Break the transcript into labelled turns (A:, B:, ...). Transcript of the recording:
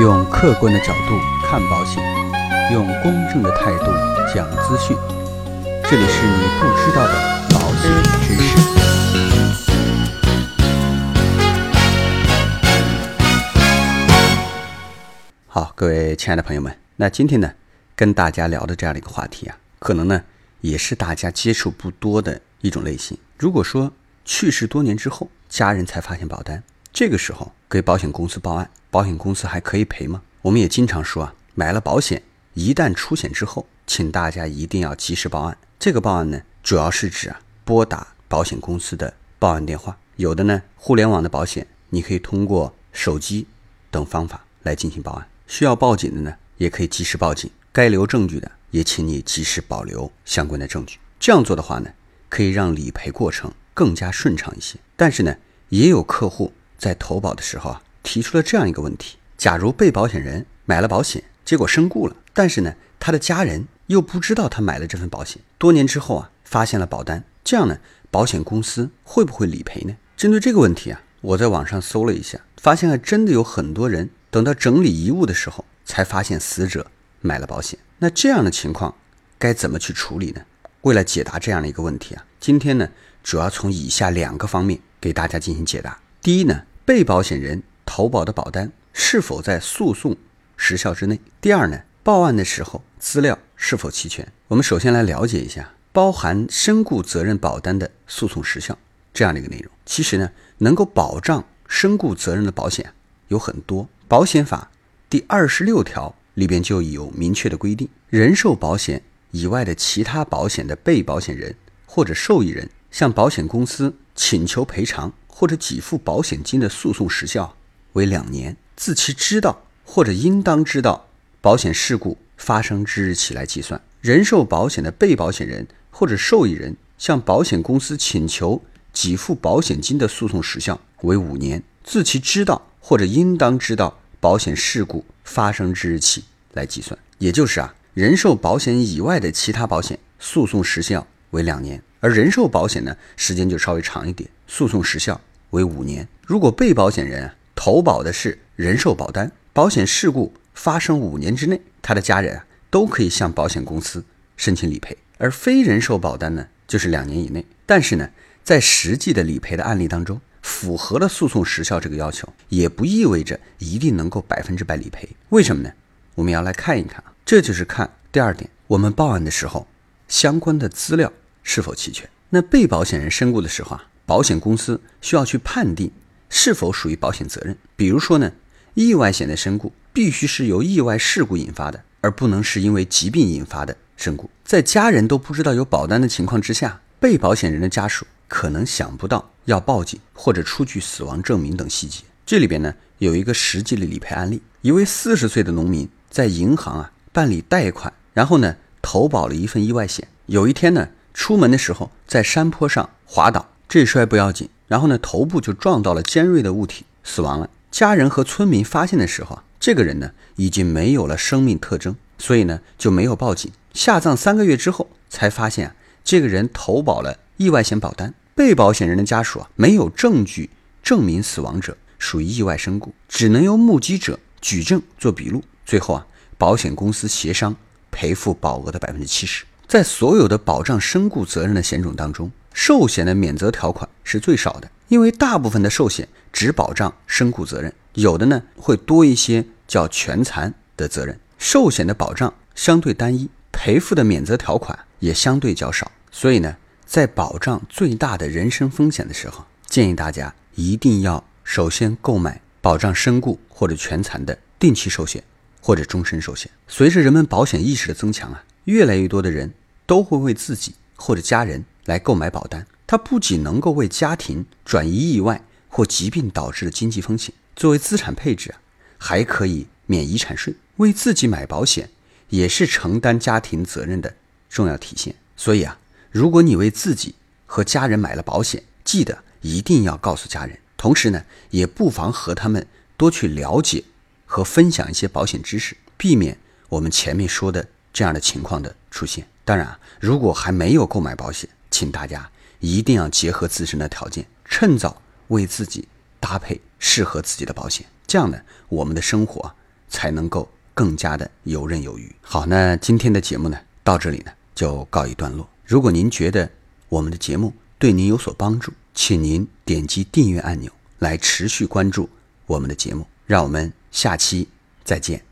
A: 用客观的角度看保险，用公正的态度讲资讯。这里是你不知道的保险知识。好，各位亲爱的朋友们，那今天呢，跟大家聊的这样的一个话题啊，可能呢也是大家接触不多的一种类型。如果说去世多年之后，家人才发现保单，这个时候给保险公司报案，保险公司还可以赔吗？我们也经常说啊，买了保险，一旦出险之后，请大家一定要及时报案。这个报案呢，主要是指啊，拨打保险公司的报案电话。有的呢，互联网的保险，你可以通过手机等方法来进行报案。需要报警的呢，也可以及时报警。该留证据的，也请你及时保留相关的证据。这样做的话呢，可以让理赔过程更加顺畅一些。但是呢，也有客户在投保的时候啊，提出了这样一个问题：假如被保险人买了保险，结果身故了，但是呢，他的家人又不知道他买了这份保险，多年之后啊，发现了保单，这样呢，保险公司会不会理赔呢？针对这个问题啊，我在网上搜了一下，发现还真的有很多人等到整理遗物的时候，才发现死者买了保险。那这样的情况该怎么去处理呢？为了解答这样的一个问题啊，今天呢，主要从以下两个方面给大家进行解答。第一呢，被保险人投保的保单是否在诉讼时效之内？第二呢，报案的时候资料是否齐全？我们首先来了解一下包含身故责任保单的诉讼时效这样的一个内容。其实呢，能够保障身故责任的保险有很多，保险法第二十六条里边就有明确的规定：人寿保险以外的其他保险的被保险人或者受益人向保险公司请求赔偿或者给付保险金的诉讼时效为两年，自其知道或者应当知道保险事故发生之日起来计算。人寿保险的被保险人或者受益人向保险公司请求给付保险金的诉讼时效为五年，自其知道或者应当知道保险事故发生之日起来计算。也就是啊，人寿保险以外的其他保险诉讼时效为两年，而人寿保险呢，时间就稍微长一点，诉讼时效为五年。如果被保险人啊投保的是人寿保单，保险事故发生五年之内，他的家人啊都可以向保险公司申请理赔。而非人寿保单呢，就是两年以内。但是呢，在实际的理赔的案例当中，符合了诉讼时效这个要求，也不意味着一定能够百分之百理赔。为什么呢？我们要来看一看啊，这就是看第二点，我们报案的时候相关的资料是否齐全。那被保险人身故的时候啊，保险公司需要去判定是否属于保险责任。比如说呢，意外险的身故必须是由意外事故引发的，而不能是因为疾病引发的身故。在家人都不知道有保单的情况之下，被保险人的家属可能想不到要报警或者出具死亡证明等细节。这里边呢有一个实际的理赔案例：一位四十岁的农民在银行啊办理贷款，然后呢投保了一份意外险。有一天呢出门的时候在山坡上滑倒，这摔不要紧，然后呢头部就撞到了尖锐的物体，死亡了。家人和村民发现的时候啊，这个人呢已经没有了生命特征，所以呢就没有报警。下葬三个月之后才发现啊，这个人投保了意外险保单，被保险人的家属啊没有证据证明死亡者属于意外身故，只能由目击者举证做笔录。最后啊，保险公司协商赔付保额的百分之七十。在所有的保障身故责任的险种当中，寿险的免责条款是最少的，因为大部分的寿险只保障身故责任，有的呢会多一些叫全残的责任。寿险的保障相对单一，赔付的免责条款也相对较少，所以呢，在保障最大的人身风险的时候，建议大家一定要首先购买保障身故或者全残的定期寿险或者终身寿险。随着人们保险意识的增强啊，越来越多的人都会为自己或者家人来购买保单。它不仅能够为家庭转移意外或疾病导致的经济风险，作为资产配置啊，还可以免遗产税。为自己买保险也是承担家庭责任的重要体现。所以啊，如果你为自己和家人买了保险，记得一定要告诉家人。同时呢，也不妨和他们多去了解和分享一些保险知识，避免我们前面说的这样的情况的出现。当然啊，如果还没有购买保险，请大家一定要结合自身的条件，趁早为自己搭配适合自己的保险。这样呢，我们的生活才能够更加的游刃有余。好，那今天的节目呢，到这里呢就告一段落。如果您觉得我们的节目对您有所帮助，请您点击订阅按钮来持续关注我们的节目。让我们下期再见。